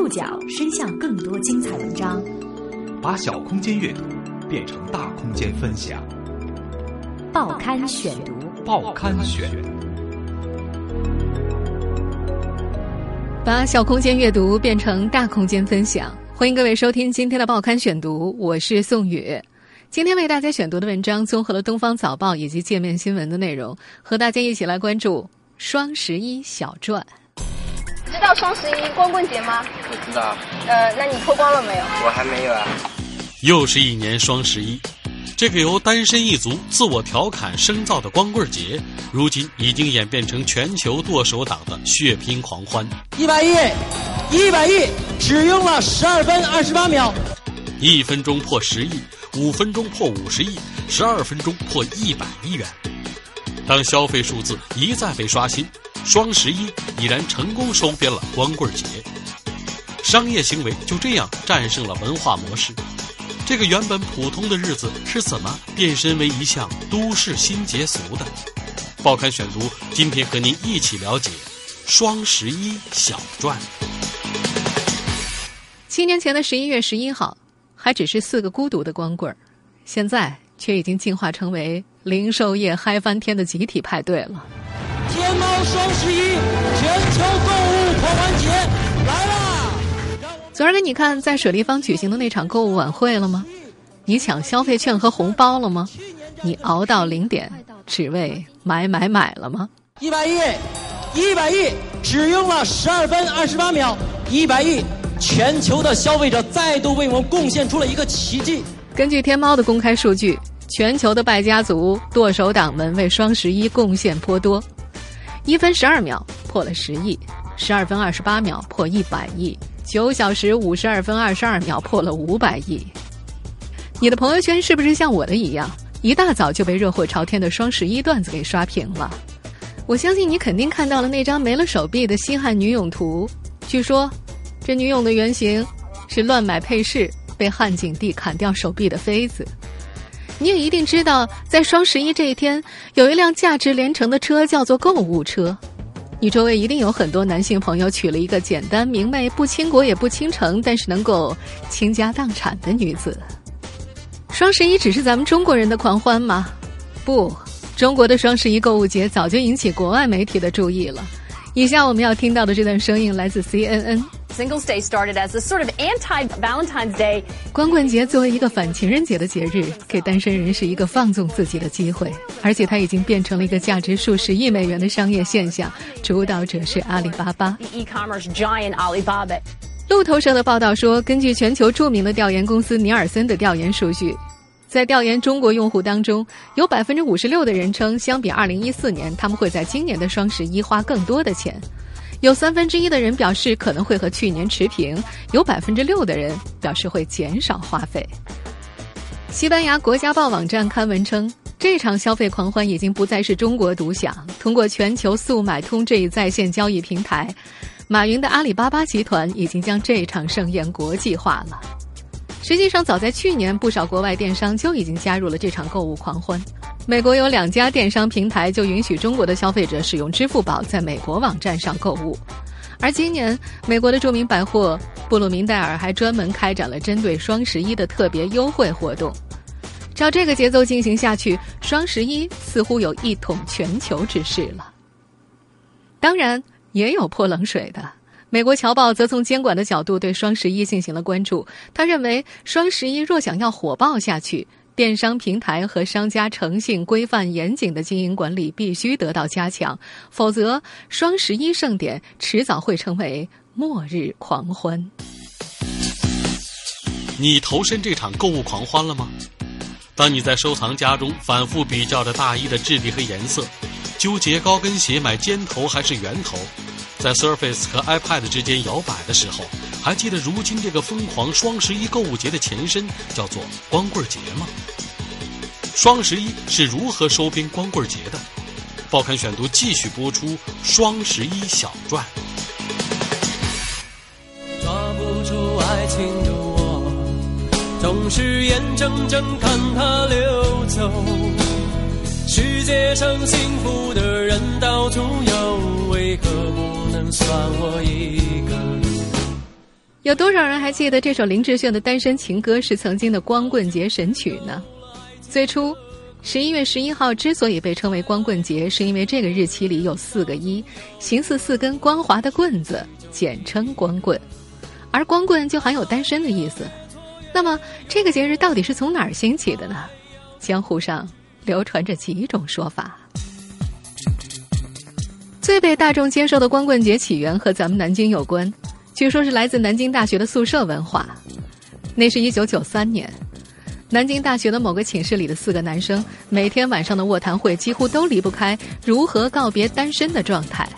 触角伸向更多精彩文章，把小空间阅读变成大空间分享。报刊选读，报刊选，把小空间阅读变成大空间分享。欢迎各位收听今天的报刊选读，我是宋宇。今天为大家选读的文章综合了《东方早报》以及界面新闻的内容，和大家一起来关注双十一小传。知道双十一光棍节吗？不知道。呃，那你脱光了没有？我还没有啊。又是一年双十一，这个由单身一族自我调侃生造的光棍节，如今已经演变成全球剁手党的血拼狂欢。一百亿，一百亿，只用了十二分二十八秒。一分钟破十亿，五分钟破五十亿，十二分钟破一百亿元。当消费数字一再被刷新。双十一已然成功收编了光棍节，商业行为就这样战胜了文化模式。这个原本普通的日子是怎么变身为一项都市新节俗的？报刊选读，今天和您一起了解双十一小传。七年前的十一月十一号，还只是四个孤独的光棍儿，现在却已经进化成为零售业嗨翻天的集体派对了。天猫双十一全球购物狂欢节来啦！昨儿个你看在水立方举行的那场购物晚会了吗？你抢消费券和红包了吗？你熬到零点只为买买买了吗？一百亿，一百亿，只用了十二分二十八秒，一百亿，全球的消费者再度为我们贡献出了一个奇迹。根据天猫的公开数据，全球的败家族、剁手党们为双十一贡献颇多。一分十二秒破了十亿，十二分二十八秒破一百亿，九小时五十二分二十二秒破了五百亿。你的朋友圈是不是像我的一样，一大早就被热火朝天的双十一段子给刷屏了？我相信你肯定看到了那张没了手臂的西汉女俑图。据说，这女俑的原型是乱买配饰被汉景帝砍掉手臂的妃子。你也一定知道，在双十一这一天，有一辆价值连城的车叫做购物车。你周围一定有很多男性朋友娶了一个简单明媚、不倾国也不倾城，但是能够倾家荡产的女子。双十一只是咱们中国人的狂欢吗？不，中国的双十一购物节早就引起国外媒体的注意了。以下我们要听到的这段声音来自 CNN。Singles Day started as a sort of anti-Valentine's Day。光棍节作为一个反情人节的节日，给单身人士一个放纵自己的机会，而且它已经变成了一个价值数十亿美元的商业现象。主导者是阿里巴巴。E-commerce giant Alibaba。路透社的报道说，根据全球著名的调研公司尼尔森的调研数据。在调研中国用户当中，有百分之五十六的人称，相比二零一四年，他们会在今年的双十一花更多的钱。有三分之一的人表示可能会和去年持平，有百分之六的人表示会减少花费。西班牙国家报网站刊文称，这场消费狂欢已经不再是中国独享。通过全球速买通这一在线交易平台，马云的阿里巴巴集团已经将这场盛宴国际化了。实际上，早在去年，不少国外电商就已经加入了这场购物狂欢。美国有两家电商平台就允许中国的消费者使用支付宝在美国网站上购物。而今年，美国的著名百货布鲁明戴尔还专门开展了针对双十一的特别优惠活动。照这个节奏进行下去，双十一似乎有一统全球之势了。当然，也有泼冷水的。美国侨报则从监管的角度对双十一进行了关注。他认为，双十一若想要火爆下去，电商平台和商家诚信、规范严谨的经营管理必须得到加强，否则双十一盛典迟早会成为末日狂欢。你投身这场购物狂欢了吗？当你在收藏夹中反复比较着大衣的质地和颜色，纠结高跟鞋买尖头还是圆头？在 Surface 和 iPad 之间摇摆的时候，还记得如今这个疯狂双十一购物节的前身叫做光棍节吗？双十一是如何收编光棍节的？报刊选读继续播出双十一小传。抓不住爱情的我，总是眼睁睁看它流走。世界上幸福的人到处有，为何不？算我一个。有多少人还记得这首林志炫的《单身情歌》是曾经的光棍节神曲呢？最初，十一月十一号之所以被称为光棍节，是因为这个日期里有四个一，形似四根光滑的棍子，简称光棍。而光棍就含有单身的意思。那么，这个节日到底是从哪儿兴起的呢？江湖上流传着几种说法。最被大众接受的光棍节起源和咱们南京有关。据说是来自南京大学的宿舍文化。那是一九九三年，南京大学的某个寝室里的四个男生，每天晚上的卧谈会几乎都离不开如何告别单身的状态。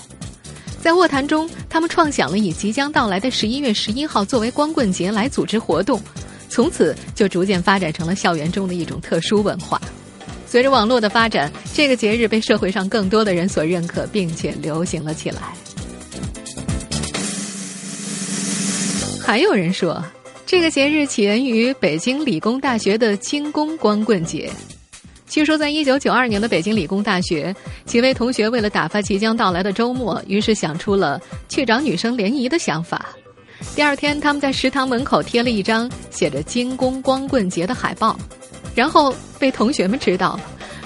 在卧谈中，他们创想了以即将到来的十一月十一号作为光棍节来组织活动，从此就逐渐发展成了校园中的一种特殊文化。随着网络的发展，这个节日被社会上更多的人所认可，并且流行了起来。还有人说，这个节日起源于北京理工大学的精工光棍节。据说，在一九九二年的北京理工大学，几位同学为了打发即将到来的周末，于是想出了去找女生联谊的想法。第二天，他们在食堂门口贴了一张写着“精工光棍节”的海报，然后被同学们知道。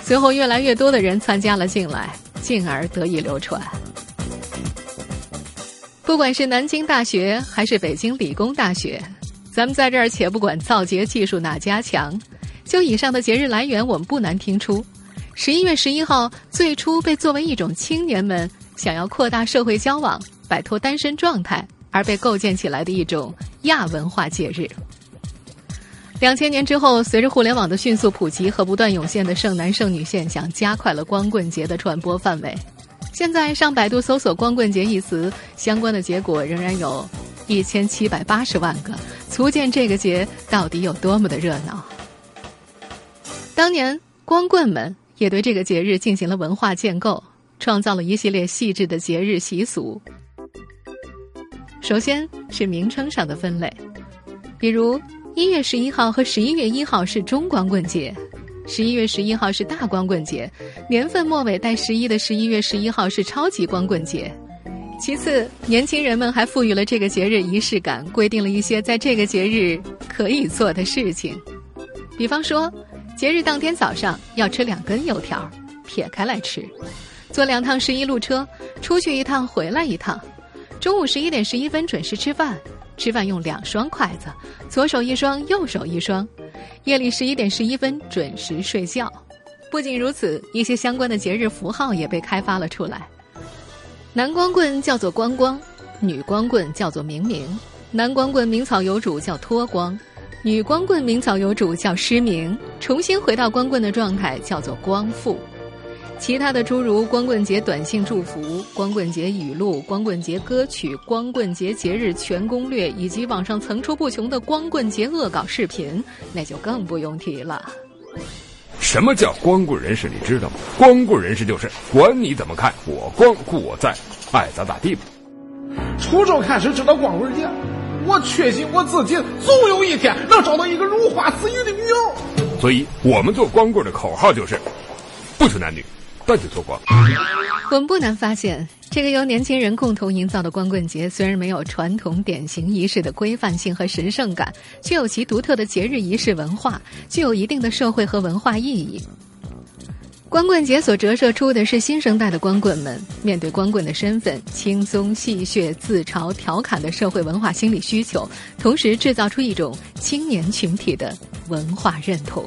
随后，越来越多的人参加了进来，进而得以流传。不管是南京大学还是北京理工大学，咱们在这儿且不管造节技术哪家强，就以上的节日来源，我们不难听出，十一月十一号最初被作为一种青年们想要扩大社会交往、摆脱单身状态而被构建起来的一种亚文化节日。两千年之后，随着互联网的迅速普及和不断涌现的剩男剩女现象，加快了光棍节的传播范围。现在上百度搜索“光棍节”一词，相关的结果仍然有一千七百八十万个，足见这个节到底有多么的热闹。当年光棍们也对这个节日进行了文化建构，创造了一系列细致的节日习俗。首先是名称上的分类，比如一月十一号和十一月一号是中光棍节。十一月十一号是大光棍节，年份末尾带十一的十一月十一号是超级光棍节。其次，年轻人们还赋予了这个节日仪式感，规定了一些在这个节日可以做的事情。比方说，节日当天早上要吃两根油条，撇开来吃；坐两趟十一路车，出去一趟回来一趟；中午十一点十一分准时吃饭，吃饭用两双筷子，左手一双，右手一双。夜里十一点十一分准时睡觉。不仅如此，一些相关的节日符号也被开发了出来。男光棍叫做光光，女光棍叫做明明。男光棍名草有主叫脱光，女光棍名草有主叫失明。重新回到光棍的状态叫做光复。其他的诸如光棍节短信祝福、光棍节语录、光棍节歌曲、光棍节节日全攻略，以及网上层出不穷的光棍节恶搞视频，那就更不用提了。什么叫光棍人士？你知道吗？光棍人士就是管你怎么看，我光顾我在，爱咋咋地吧。初中开始知道光棍节，我确信我自己总有一天能找到一个如花似玉的女友。所以我们做光棍的口号就是：不求男女。断绝脱光。我们不难发现，这个由年轻人共同营造的光棍节，虽然没有传统典型仪式的规范性和神圣感，却有其独特的节日仪式文化，具有一定的社会和文化意义。光棍节所折射出的是新生代的光棍们面对光棍的身份轻松戏谑、自嘲、调侃的社会文化心理需求，同时制造出一种青年群体的文化认同。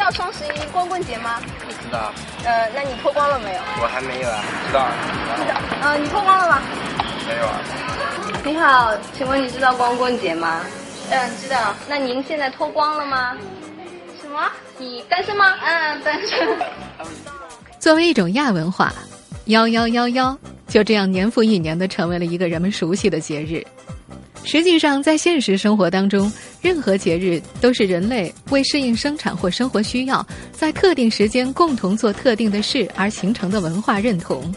知道双十一光棍节吗？不知道。呃，那你脱光了没有？我还没有啊。知道。知道。呃，你脱光了吗？没有啊。你好，请问你知道光棍节吗？嗯，知道。那您现在脱光了吗？什么？你单身吗？嗯，单身。作为一种亚文化，幺幺幺幺就这样年复一年的成为了一个人们熟悉的节日。实际上，在现实生活当中，任何节日都是人类为适应生产或生活需要，在特定时间共同做特定的事而形成的文化认同。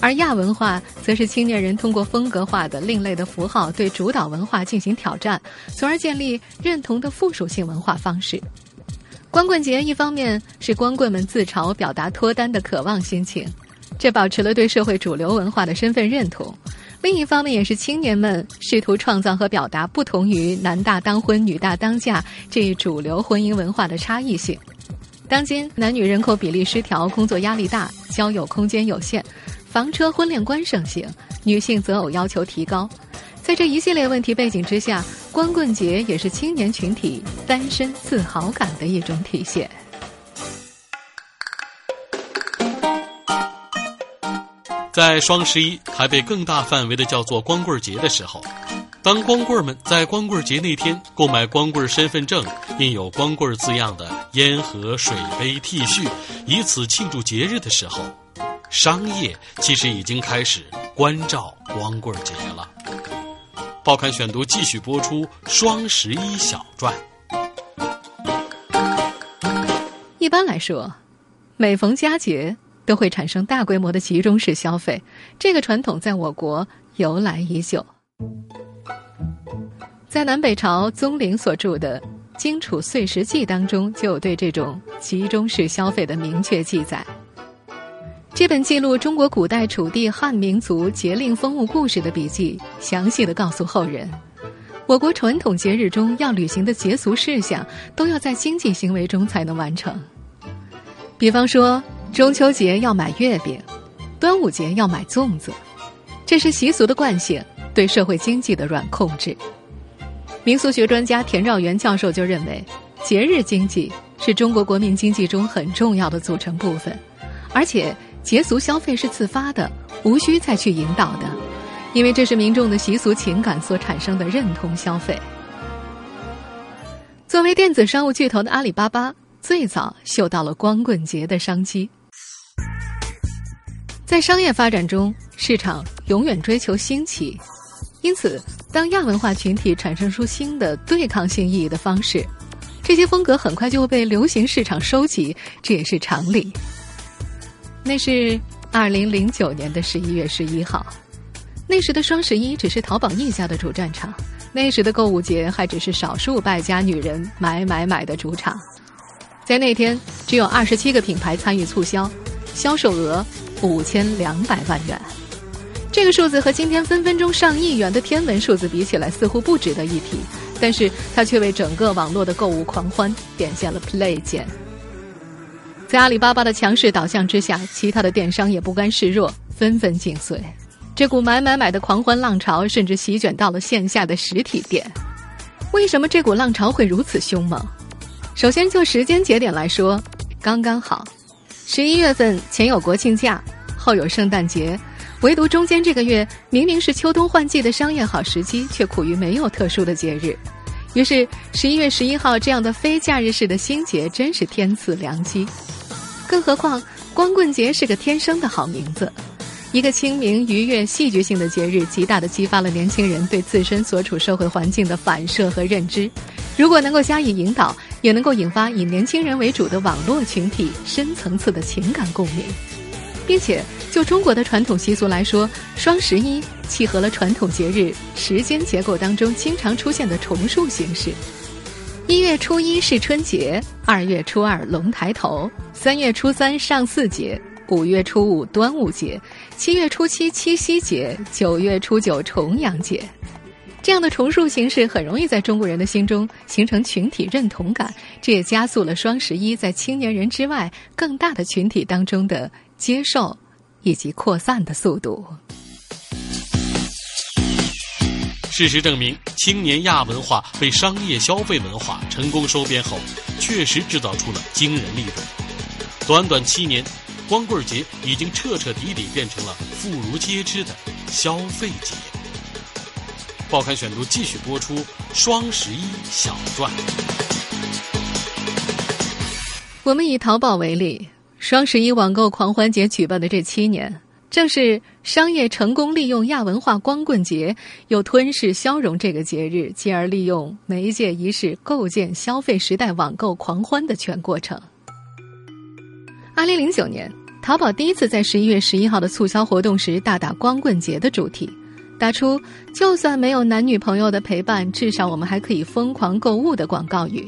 而亚文化则是青年人通过风格化的另类的符号对主导文化进行挑战，从而建立认同的附属性文化方式。光棍节一方面是光棍们自嘲、表达脱单的渴望心情，这保持了对社会主流文化的身份认同。另一方面，也是青年们试图创造和表达不同于“男大当婚，女大当嫁”这一主流婚姻文化的差异性。当今男女人口比例失调，工作压力大，交友空间有限，房车婚恋观盛行，女性择偶要求提高。在这一系列问题背景之下，光棍节也是青年群体单身自豪感的一种体现。在双十一还被更大范围的叫做光棍节的时候，当光棍们在光棍节那天购买光棍身份证、印有“光棍”字样的烟盒、水杯、T 恤，以此庆祝节日的时候，商业其实已经开始关照光棍节了。报刊选读继续播出双十一小传。一般来说，每逢佳节。都会产生大规模的集中式消费，这个传统在我国由来已久。在南北朝宗陵所著的《荆楚岁时记》当中，就有对这种集中式消费的明确记载。这本记录中国古代楚地汉民族节令风物故事的笔记，详细的告诉后人，我国传统节日中要履行的节俗事项，都要在经济行为中才能完成。比方说。中秋节要买月饼，端午节要买粽子，这是习俗的惯性对社会经济的软控制。民俗学专家田绕元教授就认为，节日经济是中国国民经济中很重要的组成部分，而且节俗消费是自发的，无需再去引导的，因为这是民众的习俗情感所产生的认同消费。作为电子商务巨头的阿里巴巴，最早嗅到了光棍节的商机。在商业发展中，市场永远追求新奇，因此，当亚文化群体产生出新的对抗性意义的方式，这些风格很快就会被流行市场收集，这也是常理。那是二零零九年的十一月十一号，那时的双十一只是淘宝一家的主战场，那时的购物节还只是少数败家女人买买买的主场。在那天，只有二十七个品牌参与促销，销售额。五千两百万元，这个数字和今天分分钟上亿元的天文数字比起来，似乎不值得一提。但是它却为整个网络的购物狂欢点下了 play 键。在阿里巴巴的强势导向之下，其他的电商也不甘示弱，纷纷紧随。这股买买买的狂欢浪潮，甚至席卷到了线下的实体店。为什么这股浪潮会如此凶猛？首先就时间节点来说，刚刚好。十一月份前有国庆假，后有圣诞节，唯独中间这个月明明是秋冬换季的商业好时机，却苦于没有特殊的节日。于是十一月十一号这样的非假日式的新节真是天赐良机。更何况光棍节是个天生的好名字，一个清明愉悦戏剧性的节日，极大的激发了年轻人对自身所处社会环境的反射和认知。如果能够加以引导。也能够引发以年轻人为主的网络群体深层次的情感共鸣，并且就中国的传统习俗来说，双十一契合了传统节日时间结构当中经常出现的重数形式：一月初一是春节，二月初二龙抬头，三月初三上巳节，五月初五端午节，七月初七七夕节，九月初九重阳节。这样的重述形式很容易在中国人的心中形成群体认同感，这也加速了双十一在青年人之外更大的群体当中的接受以及扩散的速度。事实证明，青年亚文化被商业消费文化成功收编后，确实制造出了惊人利润。短短七年，光棍节已经彻彻底底变成了妇孺皆知的消费节。报刊选读继续播出双十一小传。我们以淘宝为例，双十一网购狂欢节举办的这七年，正是商业成功利用亚文化光棍节，又吞噬消融这个节日，进而利用媒介仪式构建消费时代网购狂欢的全过程。二零零九年，淘宝第一次在十一月十一号的促销活动时，大打光棍节的主题。打出“就算没有男女朋友的陪伴，至少我们还可以疯狂购物”的广告语。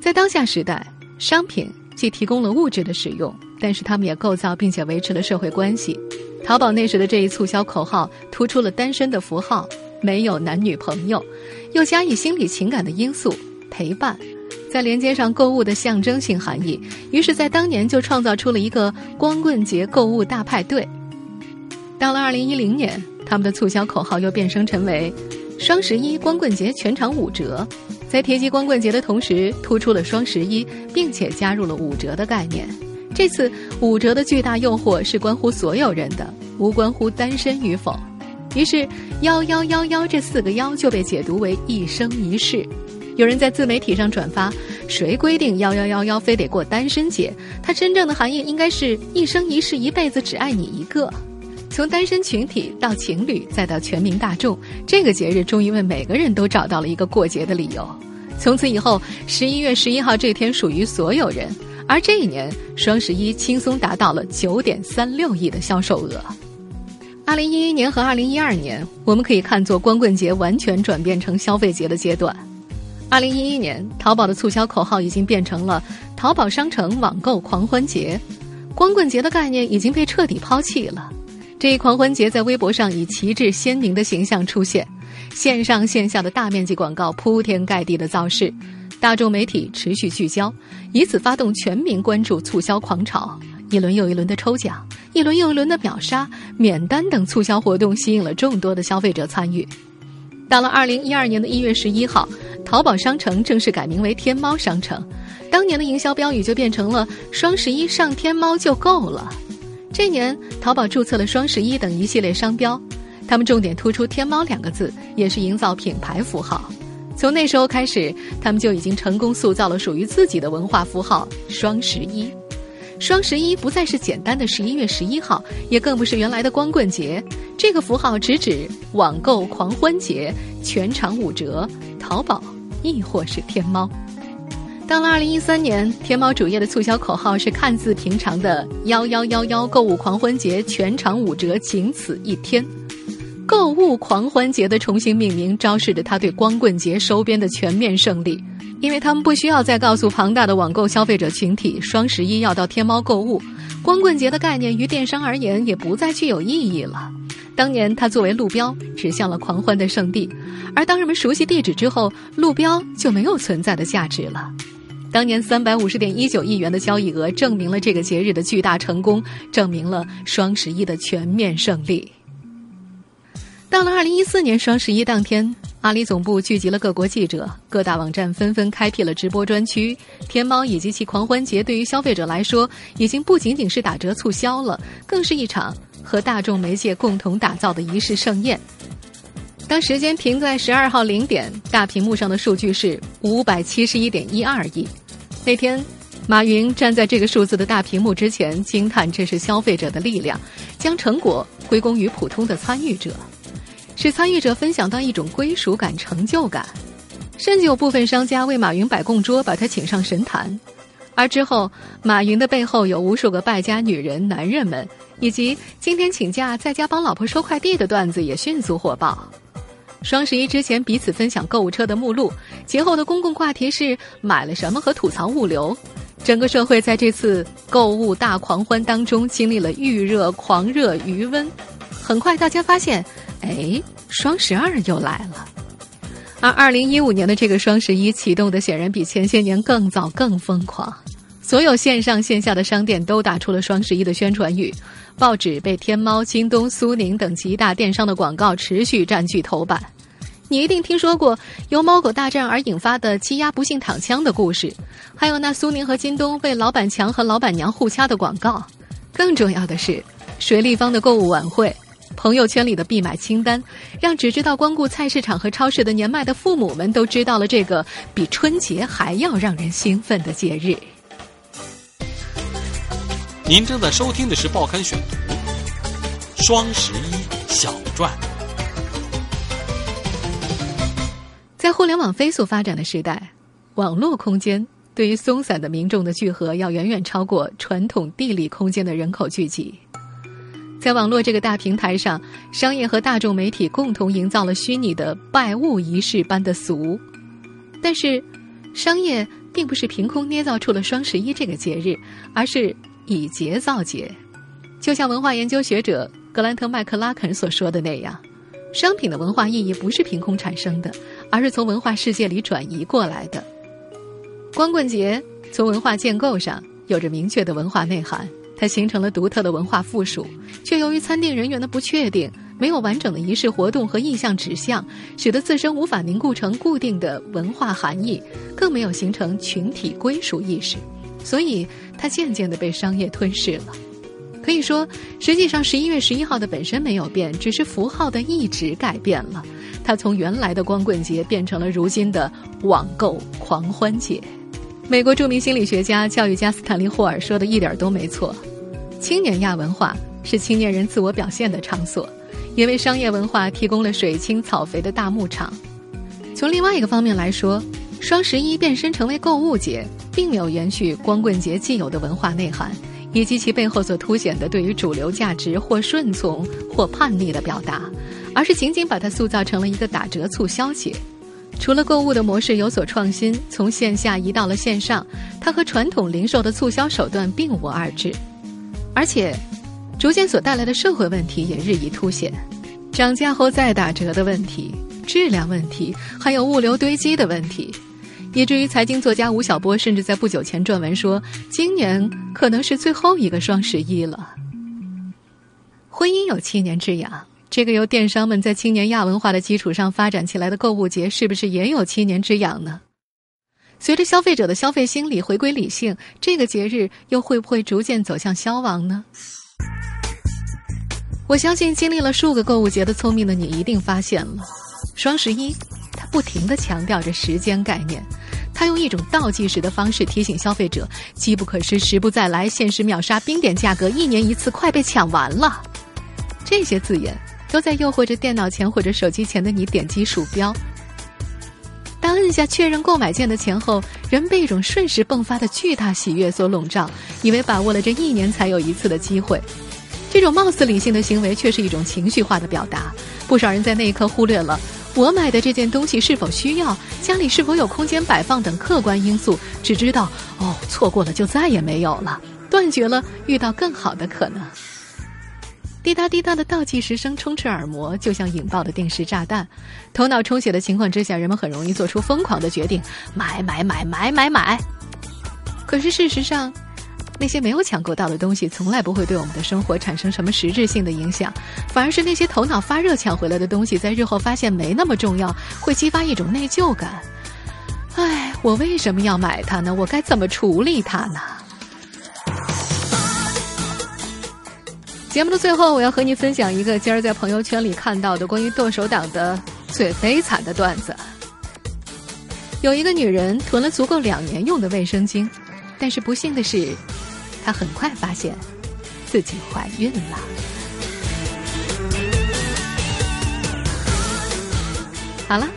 在当下时代，商品既提供了物质的使用，但是他们也构造并且维持了社会关系。淘宝那时的这一促销口号突出了单身的符号，没有男女朋友，又加以心理情感的因素陪伴，在连接上购物的象征性含义，于是，在当年就创造出了一个光棍节购物大派对。到了二零一零年，他们的促销口号又变声成为“双十一光棍节全场五折”。在提及光棍节的同时，突出了双十一，并且加入了五折的概念。这次五折的巨大诱惑是关乎所有人的，无关乎单身与否。于是“幺幺幺幺”这四个“幺”就被解读为一生一世。有人在自媒体上转发：“谁规定幺幺幺幺非得过单身节？它真正的含义应该是一生一世，一辈子只爱你一个。”从单身群体到情侣，再到全民大众，这个节日终于为每个人都找到了一个过节的理由。从此以后，十一月十一号这天属于所有人。而这一年，双十一轻松达到了九点三六亿的销售额。二零一一年和二零一二年，我们可以看作光棍节完全转变成消费节的阶段。二零一一年，淘宝的促销口号已经变成了“淘宝商城网购狂欢节”，光棍节的概念已经被彻底抛弃了。这一狂欢节在微博上以旗帜鲜明的形象出现，线上线下的大面积广告铺天盖地的造势，大众媒体持续聚焦，以此发动全民关注促销狂潮。一轮又一轮的抽奖，一轮又一轮的秒杀、免单等促销活动吸引了众多的消费者参与。到了二零一二年的一月十一号，淘宝商城正式改名为天猫商城，当年的营销标语就变成了“双十一上天猫就够了”。这年，淘宝注册了“双十一”等一系列商标，他们重点突出“天猫”两个字，也是营造品牌符号。从那时候开始，他们就已经成功塑造了属于自己的文化符号“双十一”。双十一不再是简单的十一月十一号，也更不是原来的光棍节，这个符号直指网购狂欢节，全场五折，淘宝亦或是天猫。到了二零一三年，天猫主页的促销口号是看似平常的“幺幺幺幺购物狂欢节全场五折，仅此一天”。购物狂欢节的重新命名，昭示着他对光棍节收编的全面胜利。因为他们不需要再告诉庞大的网购消费者群体，双十一要到天猫购物，光棍节的概念于电商而言也不再具有意义了。当年，它作为路标指向了狂欢的圣地，而当人们熟悉地址之后，路标就没有存在的价值了。当年三百五十点一九亿元的交易额，证明了这个节日的巨大成功，证明了双十一的全面胜利。到了二零一四年双十一当天，阿里总部聚集了各国记者，各大网站纷纷开辟了直播专区。天猫以及其狂欢节，对于消费者来说，已经不仅仅是打折促销了，更是一场和大众媒介共同打造的仪式盛宴。当时间停在十二号零点，大屏幕上的数据是五百七十一点一二亿。那天，马云站在这个数字的大屏幕之前，惊叹这是消费者的力量，将成果归功于普通的参与者，使参与者分享到一种归属感、成就感。甚至有部分商家为马云摆供桌，把他请上神坛。而之后，马云的背后有无数个败家女人、男人们，以及今天请假在家帮老婆收快递的段子也迅速火爆。双十一之前彼此分享购物车的目录，节后的公共话题是买了什么和吐槽物流。整个社会在这次购物大狂欢当中经历了预热、狂热、余温。很快，大家发现，哎，双十二又来了。而二零一五年的这个双十一启动的显然比前些年更早、更疯狂。所有线上线下的商店都打出了双十一的宣传语。报纸被天猫、京东、苏宁等几大电商的广告持续占据头版。你一定听说过由猫狗大战而引发的欺压不幸躺枪的故事，还有那苏宁和京东为老板强和老板娘互掐的广告。更重要的是，水立方的购物晚会、朋友圈里的必买清单，让只知道光顾菜市场和超市的年迈的父母们都知道了这个比春节还要让人兴奋的节日。您正在收听的是《报刊选读》，双十一小传。在互联网飞速发展的时代，网络空间对于松散的民众的聚合，要远远超过传统地理空间的人口聚集。在网络这个大平台上，商业和大众媒体共同营造了虚拟的拜物仪式般的俗。但是，商业并不是凭空捏造出了双十一这个节日，而是。以节造节，就像文化研究学者格兰特·麦克拉肯所说的那样，商品的文化意义不是凭空产生的，而是从文化世界里转移过来的。光棍节从文化建构上有着明确的文化内涵，它形成了独特的文化附属，却由于参定人员的不确定，没有完整的仪式活动和意向指向，使得自身无法凝固成固定的文化含义，更没有形成群体归属意识，所以它渐渐的被商业吞噬了。可以说，实际上十一月十一号的本身没有变，只是符号的一直改变了。它从原来的光棍节变成了如今的网购狂欢节。美国著名心理学家、教育家斯坦利·霍尔说的一点都没错：青年亚文化是青年人自我表现的场所，也为商业文化提供了水清草肥的大牧场。从另外一个方面来说，双十一变身成为购物节，并没有延续光棍节既有的文化内涵，以及其背后所凸显的对于主流价值或顺从或叛逆的表达，而是仅仅把它塑造成了一个打折促销节。除了购物的模式有所创新，从线下移到了线上，它和传统零售的促销手段并无二致，而且，逐渐所带来的社会问题也日益凸显，涨价后再打折的问题、质量问题，还有物流堆积的问题，以至于财经作家吴晓波甚至在不久前撰文说，今年可能是最后一个双十一了。婚姻有七年之痒。这个由电商们在青年亚文化的基础上发展起来的购物节，是不是也有七年之痒呢？随着消费者的消费心理回归理性，这个节日又会不会逐渐走向消亡呢？我相信，经历了数个购物节的聪明的你，一定发现了，双十一，不停的强调着时间概念，他用一种倒计时的方式提醒消费者：机不可失，时不再来，限时秒杀，冰点价格，一年一次，快被抢完了。这些字眼。都在诱惑着电脑前或者手机前的你点击鼠标。当摁下确认购买键的前后，人被一种瞬时迸发的巨大喜悦所笼罩，以为把握了这一年才有一次的机会。这种貌似理性的行为，却是一种情绪化的表达。不少人在那一刻忽略了我买的这件东西是否需要，家里是否有空间摆放等客观因素，只知道哦，错过了就再也没有了，断绝了遇到更好的可能。滴答滴答的倒计时声充斥耳膜，就像引爆的定时炸弹。头脑充血的情况之下，人们很容易做出疯狂的决定：买买买买买买。可是事实上，那些没有抢购到的东西，从来不会对我们的生活产生什么实质性的影响，反而是那些头脑发热抢回来的东西，在日后发现没那么重要，会激发一种内疚感。唉，我为什么要买它呢？我该怎么处理它呢？节目的最后，我要和你分享一个今儿在朋友圈里看到的关于剁手党的最悲惨的段子。有一个女人囤了足够两年用的卫生巾，但是不幸的是，她很快发现自己怀孕了。好了，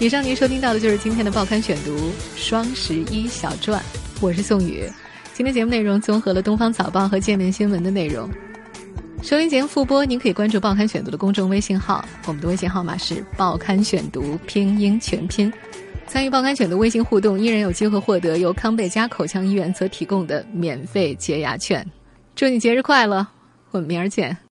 以上您收听到的就是今天的报刊选读双十一小传，我是宋宇。今天节目内容综合了《东方早报》和《界面新闻》的内容。收音节目复播，您可以关注“报刊选读”的公众微信号，我们的微信号码是“报刊选读”拼音全拼。参与“报刊选的”微信互动，依然有机会获得由康贝佳口腔医院所提供的免费洁牙券。祝你节日快乐，我们明儿见。